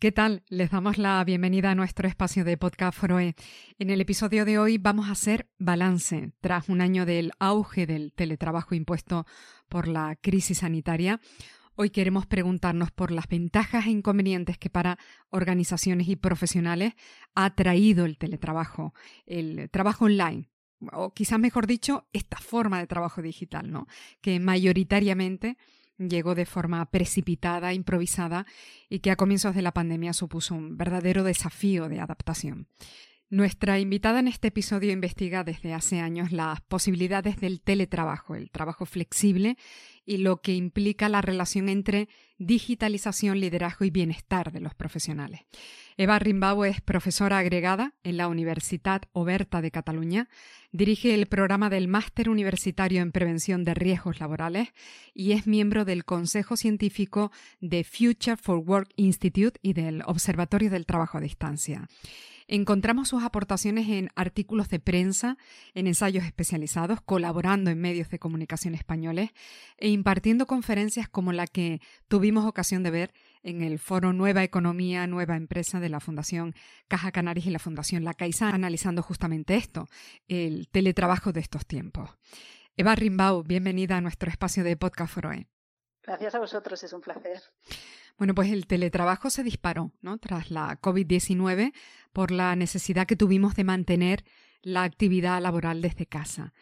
¿Qué tal? Les damos la bienvenida a nuestro espacio de podcast Foroe. En el episodio de hoy vamos a hacer balance tras un año del auge del teletrabajo impuesto por la crisis sanitaria. Hoy queremos preguntarnos por las ventajas e inconvenientes que para organizaciones y profesionales ha traído el teletrabajo, el trabajo online, o quizás mejor dicho, esta forma de trabajo digital, ¿no? Que mayoritariamente llegó de forma precipitada, improvisada y que a comienzos de la pandemia supuso un verdadero desafío de adaptación. Nuestra invitada en este episodio investiga desde hace años las posibilidades del teletrabajo, el trabajo flexible y lo que implica la relación entre digitalización, liderazgo y bienestar de los profesionales. Eva Rimbau es profesora agregada en la Universitat Oberta de Cataluña, dirige el programa del Máster Universitario en Prevención de Riesgos Laborales y es miembro del Consejo Científico de Future for Work Institute y del Observatorio del Trabajo a Distancia. Encontramos sus aportaciones en artículos de prensa, en ensayos especializados, colaborando en medios de comunicación españoles e impartiendo conferencias como la que tuvimos ocasión de ver en el foro Nueva Economía, Nueva Empresa de la Fundación Caja Canarias y la Fundación La Caixa, analizando justamente esto, el teletrabajo de estos tiempos. Eva Rimbau, bienvenida a nuestro espacio de Podcast Foroe. Gracias a vosotros, es un placer. Bueno, pues el teletrabajo se disparó, ¿no? Tras la COVID-19 por la necesidad que tuvimos de mantener la actividad laboral desde casa.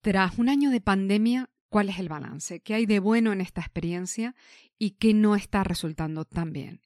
Tras un año de pandemia, ¿cuál es el balance? ¿Qué hay de bueno en esta experiencia y qué no está resultando tan bien?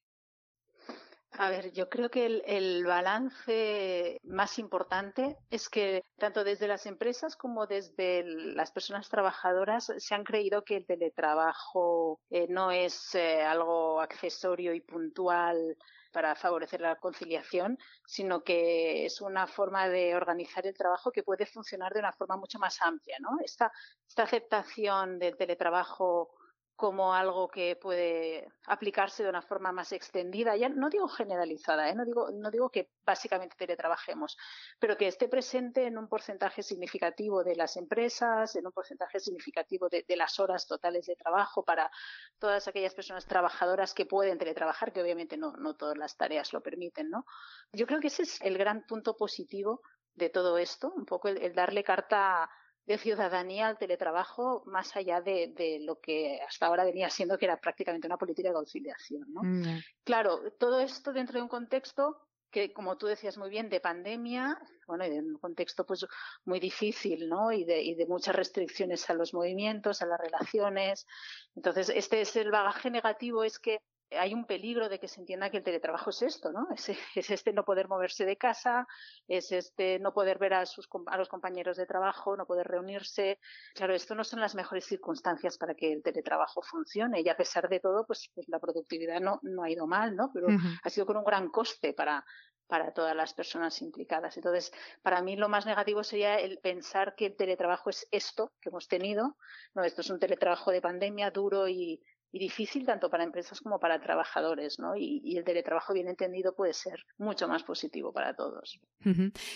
A ver, yo creo que el, balance más importante es que tanto desde las empresas como desde las personas trabajadoras se han creído que el teletrabajo eh, no es eh, algo accesorio y puntual para favorecer la conciliación, sino que es una forma de organizar el trabajo que puede funcionar de una forma mucho más amplia. ¿no? esta aceptación del teletrabajo como algo que puede aplicarse de una forma más extendida, ya no digo generalizada, ¿eh? no, digo, no digo que básicamente teletrabajemos, pero que esté presente en un porcentaje significativo de las empresas, en un porcentaje significativo de, las horas totales de trabajo para todas aquellas personas trabajadoras que pueden teletrabajar, que obviamente no, no todas las tareas lo permiten. ¿no? Yo creo que ese es el gran punto positivo de todo esto, un poco el darle carta de ciudadanía al teletrabajo más allá de, lo que hasta ahora venía siendo que era prácticamente una política de conciliación. ¿no? Mm, claro, todo esto dentro de un contexto que, como tú decías muy bien, de pandemia, bueno, y de un contexto pues muy difícil, ¿no? Y de, y de muchas restricciones a los movimientos, a las relaciones. Entonces, este es el bagaje negativo, es que hay un peligro de que se entienda que el teletrabajo es esto, ¿no? Es, este no poder moverse de casa, es este no poder ver a, sus, a los compañeros de trabajo, no poder reunirse. Claro, esto no son las mejores circunstancias para que el teletrabajo funcione y a pesar de todo, pues, pues la productividad no, no ha ido mal, ¿no? Pero ha sido con un gran coste para, para todas las personas implicadas. Entonces, para mí lo más negativo sería el pensar que el teletrabajo es esto que hemos tenido. No, esto es un teletrabajo de pandemia duro y y difícil tanto para empresas como para trabajadores, ¿no? Y, el teletrabajo bien entendido puede ser mucho más positivo para todos.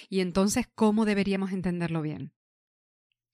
Y entonces, ¿cómo deberíamos entenderlo bien?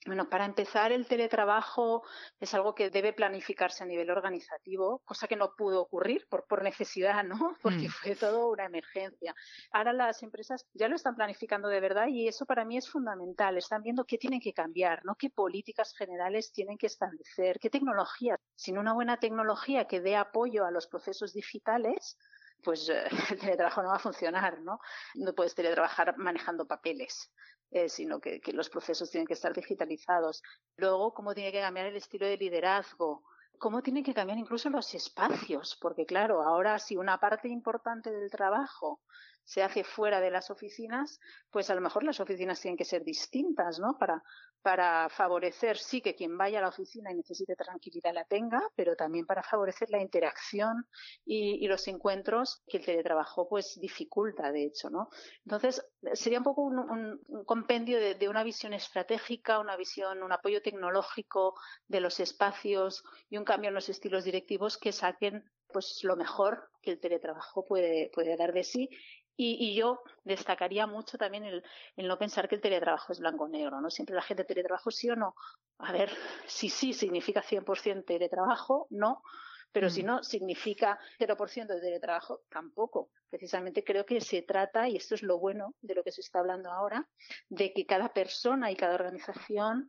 Bueno, para empezar, el teletrabajo es algo que debe planificarse a nivel organizativo, cosa que no pudo ocurrir por, por necesidad, ¿no? Porque mm. fue todo una emergencia. Ahora las empresas ya lo están planificando de verdad y eso para mí es fundamental. Están viendo qué tienen que cambiar, ¿no? Qué políticas generales tienen que establecer, qué tecnologías. Sin una buena tecnología que dé apoyo a los procesos digitales, pues eh, el teletrabajo no va a funcionar, ¿no? No puedes teletrabajar manejando papeles. Eh, sino que, los procesos tienen que estar digitalizados. Luego, cómo tiene que cambiar el estilo de liderazgo, cómo tienen que cambiar incluso los espacios, porque claro, ahora si una parte importante del trabajo se hace fuera de las oficinas, pues a lo mejor las oficinas tienen que ser distintas, ¿no? Para, para favorecer, sí, que quien vaya a la oficina y necesite tranquilidad la tenga, pero también para favorecer la interacción y, los encuentros que el teletrabajo pues dificulta, de hecho, ¿no? Entonces, sería un poco un, compendio de, una visión estratégica, una visión, un apoyo tecnológico de los espacios y un cambio en los estilos directivos que saquen pues lo mejor que el teletrabajo puede, puede dar de sí y, yo destacaría mucho también el, no pensar que el teletrabajo es blanco-negro, ¿no? Siempre la gente teletrabajo sí o no. A ver, si sí significa 100% teletrabajo, no. Pero si mm. no significa 0% de teletrabajo, tampoco. Precisamente creo que se trata, y esto es lo bueno de lo que se está hablando ahora, de que cada persona y cada organización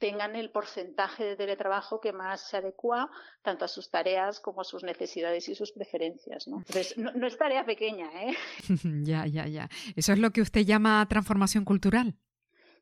tengan el porcentaje de teletrabajo que más se adecua tanto a sus tareas como a sus necesidades y sus preferencias. ¿no? Entonces, no, es tarea pequeña. ¿eh? ya, ya, ya. ¿Eso es lo que usted llama transformación cultural?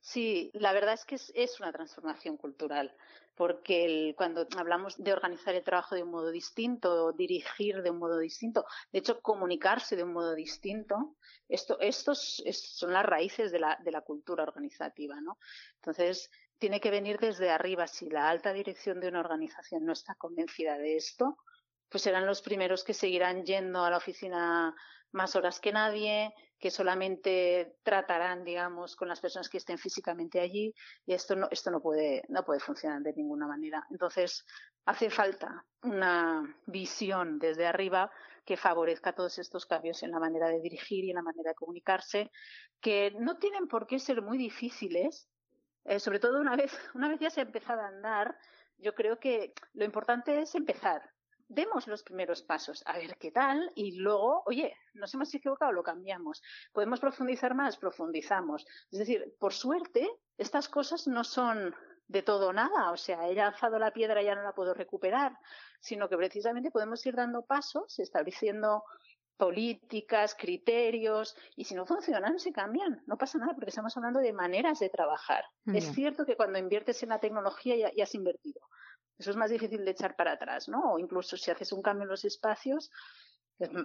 Sí, la verdad es que es, una transformación cultural, porque cuando hablamos de organizar el trabajo de un modo distinto, dirigir de un modo distinto, de hecho comunicarse de un modo distinto, esto, estos son las raíces de la, de la cultura organizativa, ¿no? Entonces, tiene que venir desde arriba. Si la alta dirección de una organización no está convencida de esto, pues serán los primeros que seguirán yendo a la oficina más horas que nadie, que solamente tratarán, digamos, con las personas que estén físicamente allí, y esto no, esto no puede, no puede funcionar de ninguna manera. Entonces, hace falta una visión desde arriba que favorezca todos estos cambios en la manera de dirigir y en la manera de comunicarse, que no tienen por qué ser muy difíciles, eh, sobre todo una vez, una vez ya se ha empezado a andar, yo creo que lo importante es empezar. Demos los primeros pasos, a ver qué tal, y luego, oye, nos hemos equivocado, lo cambiamos. ¿Podemos profundizar más? Profundizamos. Es decir, por suerte, estas cosas no son de todo nada, o sea, he lanzado la piedra y ya no la puedo recuperar, sino que precisamente podemos ir dando pasos, estableciendo políticas, criterios, y si no funcionan, se cambian. No pasa nada porque estamos hablando de maneras de trabajar. Es cierto que cuando inviertes en la tecnología ya, has invertido. Eso es más difícil de echar para atrás, ¿no? O incluso si haces un cambio en los espacios,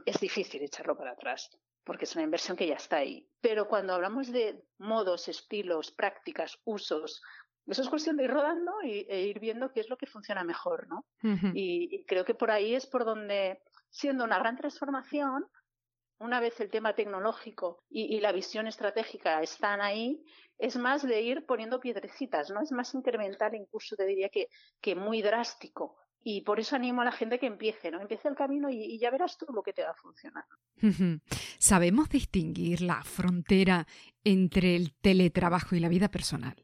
es, difícil echarlo para atrás porque es una inversión que ya está ahí. Pero cuando hablamos de modos, estilos, prácticas, usos, eso es cuestión de ir rodando y, e ir viendo qué es lo que funciona mejor, ¿no? y, creo que por ahí es por donde siendo una gran transformación, una vez el tema tecnológico y, la visión estratégica están ahí, es más de ir poniendo piedrecitas, ¿no? Es más incremental, incluso te diría que, que muy drástico. Y por eso animo a la gente que empiece, ¿no? Empiece el camino y, ya verás tú lo que te va a funcionar. ¿Sabemos distinguir la frontera entre el teletrabajo y la vida personal?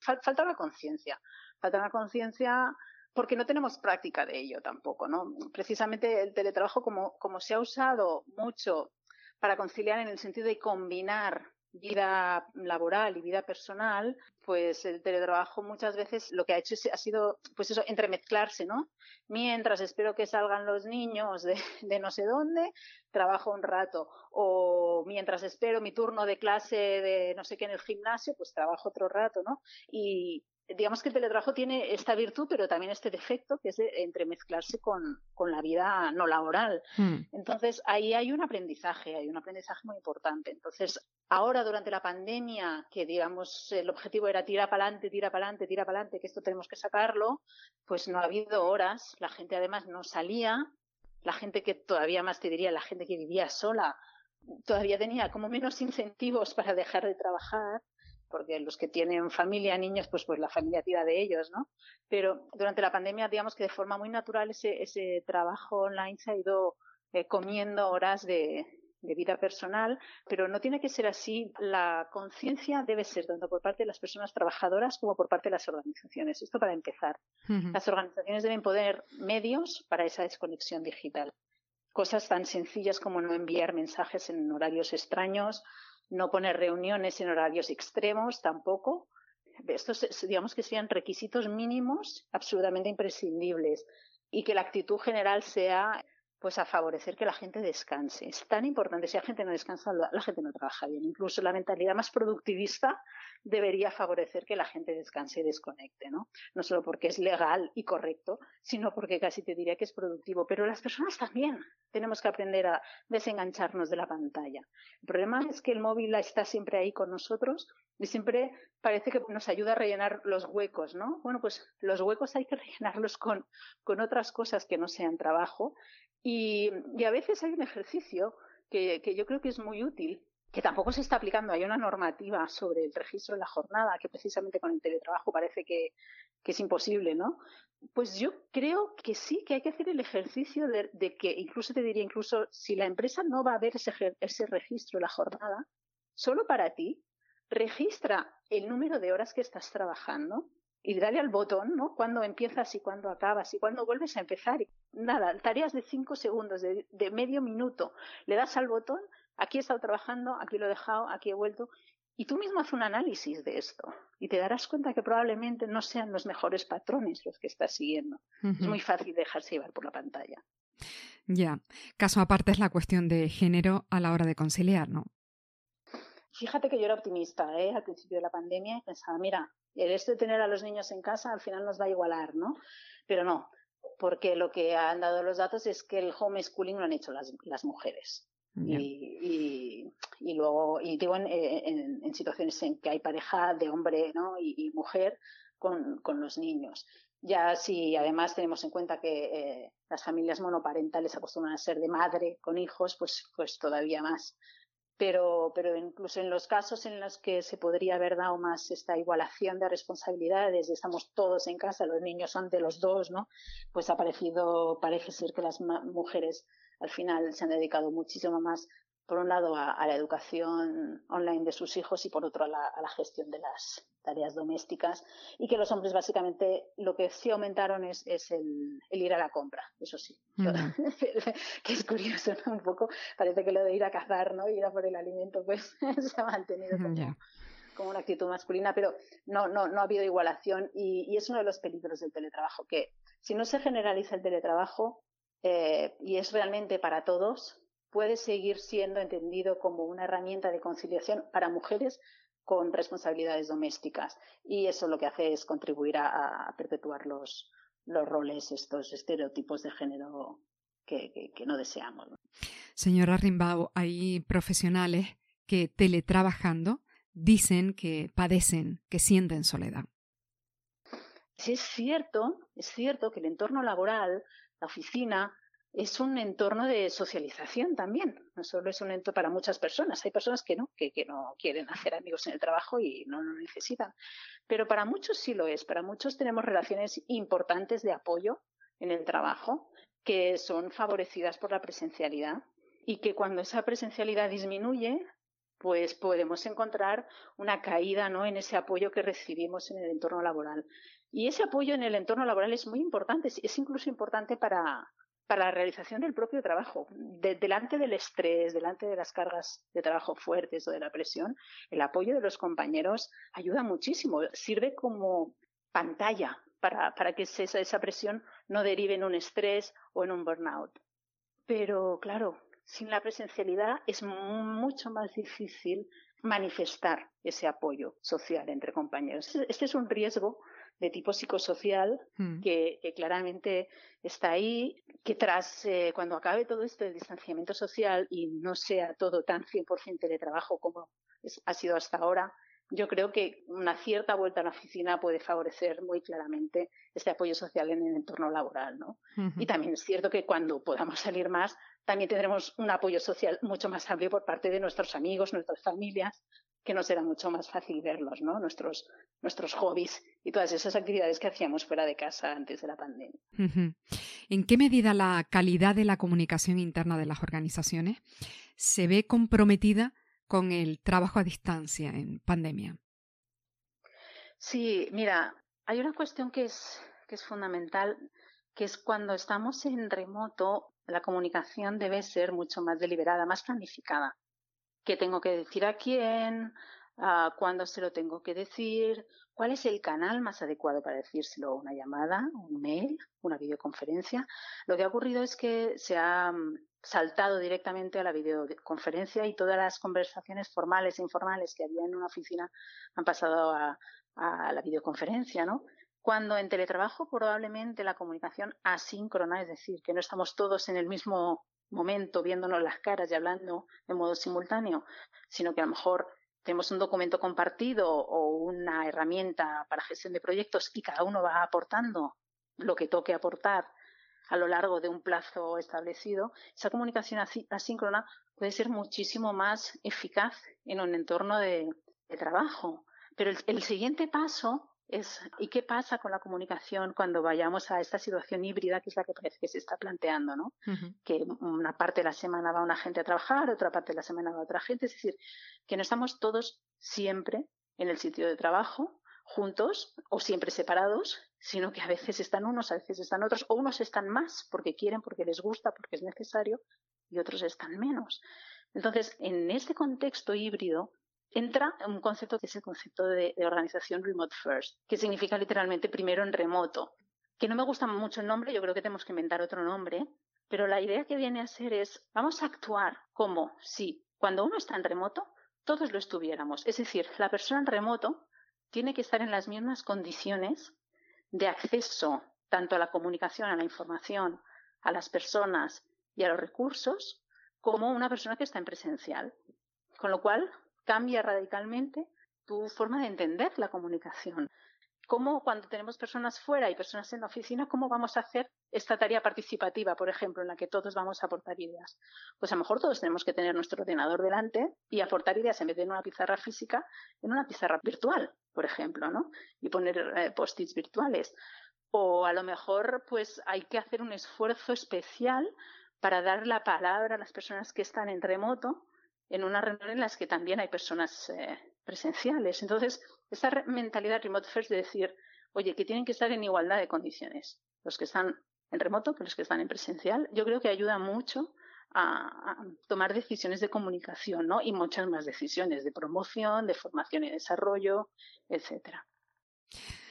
falta la conciencia. Falta la conciencia porque no tenemos práctica de ello tampoco, ¿no? Precisamente el teletrabajo, como, como se ha usado mucho para conciliar en el sentido de combinar vida laboral y vida personal, pues el teletrabajo muchas veces lo que ha hecho ha sido, pues eso, entremezclarse, ¿no? Mientras espero que salgan los niños de, de, no sé dónde, trabajo un rato. O mientras espero mi turno de clase de no sé qué en el gimnasio, pues trabajo otro rato, ¿no? Y, digamos que el teletrabajo tiene esta virtud, pero también este defecto, que es entremezclarse con, con la vida no laboral. Hmm. Entonces, ahí hay un aprendizaje, hay un aprendizaje muy importante. Entonces, ahora durante la pandemia, que digamos el objetivo era tira para adelante, tira para adelante, tira para adelante, que esto tenemos que sacarlo, pues no ha habido horas, la gente además no salía, la gente que todavía más te diría, la gente que vivía sola, todavía tenía como menos incentivos para dejar de trabajar porque los que tienen familia, niños, pues, pues la familia tira de ellos, ¿no? Pero durante la pandemia, digamos que de forma muy natural ese, ese trabajo online se ha ido eh, comiendo horas de, de vida personal, pero no tiene que ser así. La conciencia debe ser tanto por parte de las personas trabajadoras como por parte de las organizaciones. Esto para empezar. Las organizaciones deben poner medios para esa desconexión digital. Cosas tan sencillas como no enviar mensajes en horarios extraños, no poner reuniones en horarios extremos tampoco. Estos, digamos que sean requisitos mínimos absolutamente imprescindibles y que la actitud general sea pues a favorecer que la gente descanse. Es tan importante, si la gente no descansa, la, gente no trabaja bien. Incluso la mentalidad más productivista debería favorecer que la gente descanse y desconecte, ¿no? No solo porque es legal y correcto, sino porque casi te diría que es productivo. Pero las personas también tenemos que aprender a desengancharnos de la pantalla. El problema es que el móvil está siempre ahí con nosotros y siempre parece que nos ayuda a rellenar los huecos, ¿no? Bueno, pues los huecos hay que rellenarlos con, con otras cosas que no sean trabajo y, a veces hay un ejercicio que, yo creo que es muy útil, que tampoco se está aplicando. Hay una normativa sobre el registro de la jornada que precisamente con el teletrabajo parece que, es imposible, ¿no? Pues yo creo que sí, que hay que hacer el ejercicio de, que, incluso te diría, incluso si la empresa no va a ver ese, ese registro de la jornada, solo para ti, registra el número de horas que estás trabajando y dale al botón, ¿no? Cuando empiezas y cuando acabas y cuando vuelves a empezar. Nada, tareas de cinco segundos, de, medio minuto. Le das al botón, aquí he estado trabajando, aquí lo he dejado, aquí he vuelto. Y tú mismo haz un análisis de esto y te darás cuenta que probablemente no sean los mejores patrones los que estás siguiendo. Es muy fácil dejarse llevar por la pantalla. Ya, caso aparte es la cuestión de género a la hora de conciliar, ¿no? Fíjate que yo era optimista ¿eh? al principio de la pandemia y pensaba, mira, el esto de tener a los niños en casa al final nos va a igualar, ¿no? Pero no, porque lo que han dado los datos es que el homeschooling lo han hecho las, las mujeres. Y, y, luego, y digo, en, en, situaciones en que hay pareja de hombre ¿no? y, mujer con, con, los niños. Ya si además tenemos en cuenta que eh, las familias monoparentales acostumbran a ser de madre con hijos, pues, pues todavía más pero, pero incluso en los casos en los que se podría haber dado más esta igualación de responsabilidades, estamos todos en casa, los niños son de los dos, ¿no? Pues ha parecido, parece ser que las mujeres al final se han dedicado muchísimo más por un lado a, la educación online de sus hijos y por otro a la, gestión de las tareas domésticas y que los hombres básicamente lo que sí aumentaron es, el, ir a la compra, eso sí, que es curioso ¿no? un poco, parece que lo de ir a cazar ¿no? ir a por el alimento pues se ha mantenido como, una actitud masculina, pero no, no, no ha habido igualación y, es uno de los peligros del teletrabajo, que si no se generaliza el teletrabajo eh, y es realmente para todos, puede seguir siendo entendido como una herramienta de conciliación para mujeres con responsabilidades domésticas. Y eso lo que hace es contribuir a, perpetuar los, los roles, estos estereotipos de género que, no deseamos. Señora Rimbao, hay profesionales que teletrabajando dicen que padecen, que sienten soledad. Sí, es cierto, es cierto que el entorno laboral, la oficina, es un entorno de socialización también. No solo es un entorno para muchas personas. Hay personas que no, que, no quieren hacer amigos en el trabajo y no lo necesitan. Pero para muchos sí lo es. Para muchos tenemos relaciones importantes de apoyo en el trabajo que son favorecidas por la presencialidad y que cuando esa presencialidad disminuye, pues podemos encontrar una caída ¿no? en ese apoyo que recibimos en el entorno laboral. Y ese apoyo en el entorno laboral es muy importante, es incluso importante para, para la realización del propio trabajo. delante del estrés, delante de las cargas de trabajo fuertes o de la presión, el apoyo de los compañeros ayuda muchísimo, sirve como pantalla para, para que esa, esa presión no derive en un estrés o en un burnout. Pero claro, sin la presencialidad es mucho más difícil manifestar ese apoyo social entre compañeros. Este es un riesgo de tipo psicosocial mm. que, claramente está ahí, que tras eh, cuando acabe todo esto del distanciamiento social y no sea todo tan 100% teletrabajo como ha sido hasta ahora, yo creo que una cierta vuelta a la oficina puede favorecer muy claramente este apoyo social en el entorno laboral, ¿no? Y también es cierto que cuando podamos salir más, también tendremos un apoyo social mucho más amplio por parte de nuestros amigos, nuestras familias, que nos era mucho más fácil verlos, ¿no? Nuestros, nuestros hobbies y todas esas actividades que hacíamos fuera de casa antes de la pandemia. ¿En qué medida la calidad de la comunicación interna de las organizaciones se ve comprometida con el trabajo a distancia en pandemia? Sí, mira, hay una cuestión que es, que es fundamental, que es cuando estamos en remoto, la comunicación debe ser mucho más deliberada, más planificada qué tengo que decir a quién, cuándo se lo tengo que decir, cuál es el canal más adecuado para decírselo, una llamada, un mail, una videoconferencia. Lo que ha ocurrido es que se ha mm, saltado directamente a la videoconferencia y todas las conversaciones formales e informales que había en una oficina han pasado a, a la videoconferencia, ¿no? Cuando en teletrabajo probablemente la comunicación asíncrona, es decir, que no estamos todos en el mismo momento viéndonos las caras y hablando de modo simultáneo, sino que a lo mejor tenemos un documento compartido o una herramienta para gestión de proyectos y cada uno va aportando lo que toque aportar a lo largo de un plazo establecido, esa comunicación asíncrona puede ser muchísimo más eficaz en un entorno de, trabajo. Pero el, siguiente paso es, ¿y qué pasa con la comunicación cuando vayamos a esta situación híbrida que es la que parece que se está planteando, ¿no? Que una parte de la semana va una gente a trabajar, otra parte de la semana va otra gente, es decir, que no estamos todos siempre en el sitio de trabajo, juntos o siempre separados, sino que a veces están unos, a veces están otros, o unos están más porque quieren, porque les gusta, porque es necesario, y otros están menos. Entonces, en este contexto híbrido, entra un concepto que es el concepto de, organización remote first, que significa literalmente primero en remoto. Que no me gusta mucho el nombre, yo creo que tenemos que inventar otro nombre, pero la idea que viene a ser es, vamos a actuar como si cuando uno está en remoto, todos lo estuviéramos. Es decir, la persona en remoto tiene que estar en las mismas condiciones de acceso tanto a la comunicación, a la información, a las personas y a los recursos, como una persona que está en presencial. Con lo cual, cambia radicalmente tu forma de entender la comunicación. ¿Cómo cuando tenemos personas fuera y personas en la oficina, cómo vamos a hacer esta tarea participativa, por ejemplo, en la que todos vamos a aportar ideas? Pues a lo mejor todos tenemos que tener nuestro ordenador delante y aportar ideas en vez de en una pizarra física, en una pizarra virtual, por ejemplo, ¿no? Y poner eh, post-its virtuales. O a lo mejor, pues hay que hacer un esfuerzo especial para dar la palabra a las personas que están en remoto en una reunión en las que también hay personas eh, presenciales. Entonces, esa mentalidad remote first de decir, oye, que tienen que estar en igualdad de condiciones, los que están en remoto que los que están en presencial, yo creo que ayuda mucho a, tomar decisiones de comunicación, ¿no? Y muchas más decisiones de promoción, de formación y desarrollo, etcétera.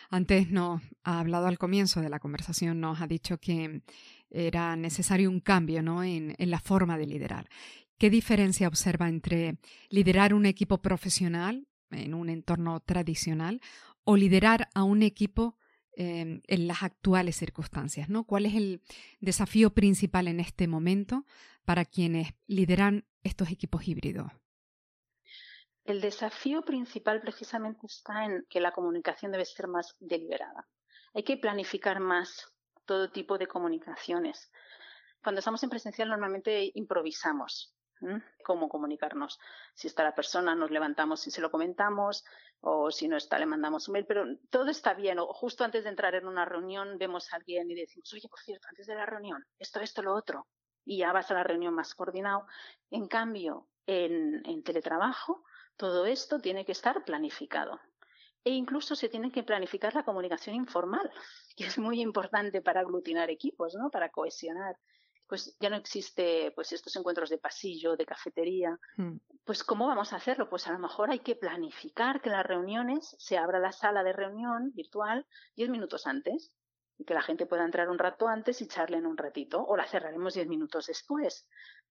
Antes nos ha hablado al comienzo de la conversación, nos ha dicho que era necesario un cambio ¿no? en, en la forma de liderar. ¿Qué diferencia observa entre liderar un equipo profesional en un entorno tradicional o liderar a un equipo em, en las actuales circunstancias? ¿Cuál es el desafío principal en este momento para quienes lideran estos equipos híbridos? El desafío principal precisamente está en que la comunicación debe ser más deliberada. Hay que planificar más todo tipo de comunicaciones. Cuando estamos en presencial normalmente improvisamos cómo comunicarnos. Si está la persona, nos levantamos y se lo comentamos, o si no está, le mandamos un mail, pero todo está bien. O justo antes de entrar en una reunión, vemos a alguien y decimos, oye, por cierto, antes de la reunión, esto, esto, lo otro. Y ya vas a la reunión más coordinado. En cambio, en, teletrabajo, todo esto tiene que estar planificado. E incluso se tiene que planificar la comunicación informal, que es muy importante para aglutinar equipos, ¿no? Para cohesionar pues ya no existe pues estos encuentros de pasillo, de cafetería. Hmm. Pues ¿cómo vamos a hacerlo? Pues a lo mejor hay que planificar que las reuniones se abra la sala de reunión virtual diez minutos antes y que la gente pueda entrar un rato antes y charlen un ratito o la cerraremos diez minutos después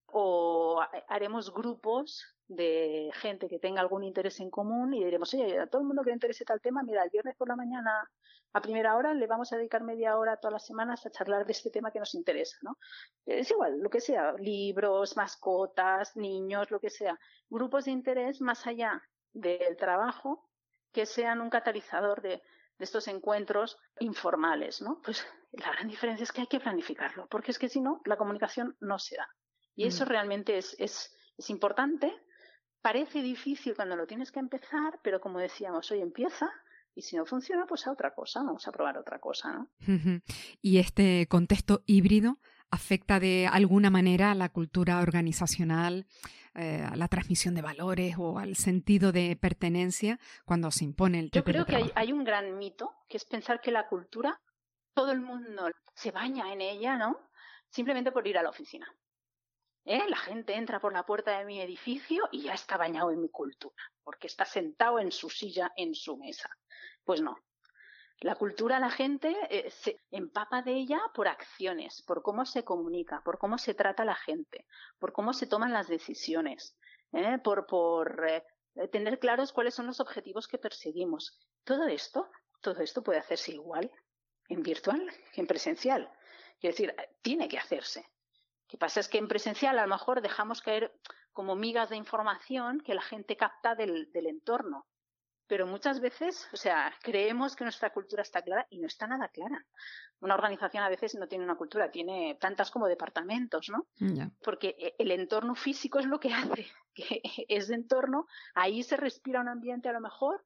o haremos grupos de gente que tenga algún interés en común y diremos, oye, a todo el mundo que le interese tal tema, mira, el viernes por la mañana a primera hora le vamos a dedicar media hora todas las semanas a charlar de este tema que nos interesa, ¿no? Es igual, lo que sea, libros, mascotas, niños, lo que sea, grupos de interés más allá del trabajo que sean un catalizador de, de estos encuentros informales, ¿no? Pues la gran diferencia es que hay que planificarlo, porque es que si no, la comunicación no se da. Y eso mm. realmente es, es, es importante. Parece difícil cuando lo tienes que empezar, pero como decíamos, hoy empieza y si no funciona, pues a otra cosa, vamos a probar otra cosa, ¿no? ¿Y este contexto híbrido afecta de alguna manera a la cultura organizacional, eh, a la transmisión de valores o al sentido de pertenencia cuando se impone el Yo creo que hay, hay, un gran mito, que es pensar que la cultura, todo el mundo se baña en ella, ¿no? Simplemente por ir a la oficina. ¿Eh? La gente entra por la puerta de mi edificio y ya está bañado en mi cultura, porque está sentado en su silla, en su mesa. Pues no. La cultura, la gente eh, se empapa de ella por acciones, por cómo se comunica, por cómo se trata a la gente, por cómo se toman las decisiones, ¿eh? por, por tener claros cuáles son los objetivos que perseguimos. Todo esto, todo esto puede hacerse igual en virtual que en presencial. Es decir, tiene que hacerse. Lo que pasa es que en presencial a lo mejor dejamos caer como migas de información que la gente capta del, del entorno pero muchas veces, o sea, creemos que nuestra cultura está clara y no está nada clara. Una organización a veces no tiene una cultura, tiene tantas como departamentos, ¿no? Porque eh, el entorno físico es lo que hace, que ese entorno, ahí se respira un ambiente a lo mejor,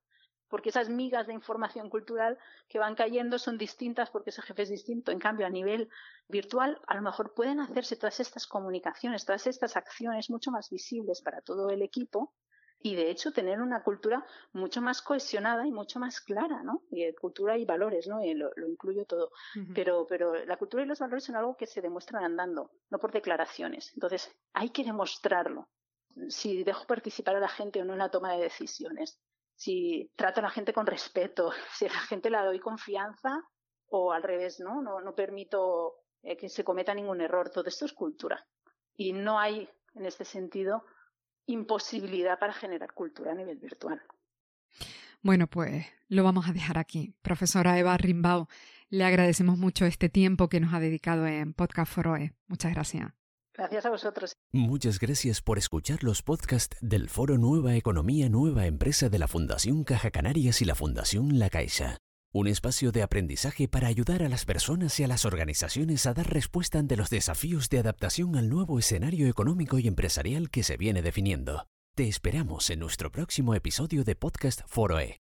porque esas migas de información cultural que van cayendo son distintas porque ese jefe es distinto. En cambio, a nivel virtual, a lo mejor pueden hacerse todas estas comunicaciones, todas estas acciones mucho más visibles para todo el equipo y de hecho tener una cultura mucho más cohesionada y mucho más clara, ¿no? Y eh, cultura y valores, ¿no? Y lo, incluyo todo. pero, pero la cultura y los valores son algo que se demuestran andando, no por declaraciones. Entonces, hay que demostrarlo. Si dejo participar a la gente o no en la toma de decisiones, si trato a la gente con respeto, si a la gente le doy confianza o al revés, ¿no? No, no permito eh, que se cometa ningún error. Todo esto es cultura. Y no hay, en este sentido, imposibilidad para generar cultura a nivel virtual. Bueno, pues lo vamos a dejar aquí. Profesora Eva Rimbao, le agradecemos mucho este tiempo que nos ha dedicado en Podcast Foroe. Muchas gracias. Gracias a vosotros. Muchas gracias por escuchar los podcasts del Foro Nueva Economía Nueva Empresa de la Fundación Caja Canarias y la Fundación La Caixa. Un espacio de aprendizaje para ayudar a las personas y a las organizaciones a dar respuesta ante los desafíos de adaptación al nuevo escenario económico y empresarial que se viene definiendo. Te esperamos en nuestro próximo episodio de Podcast Foroe.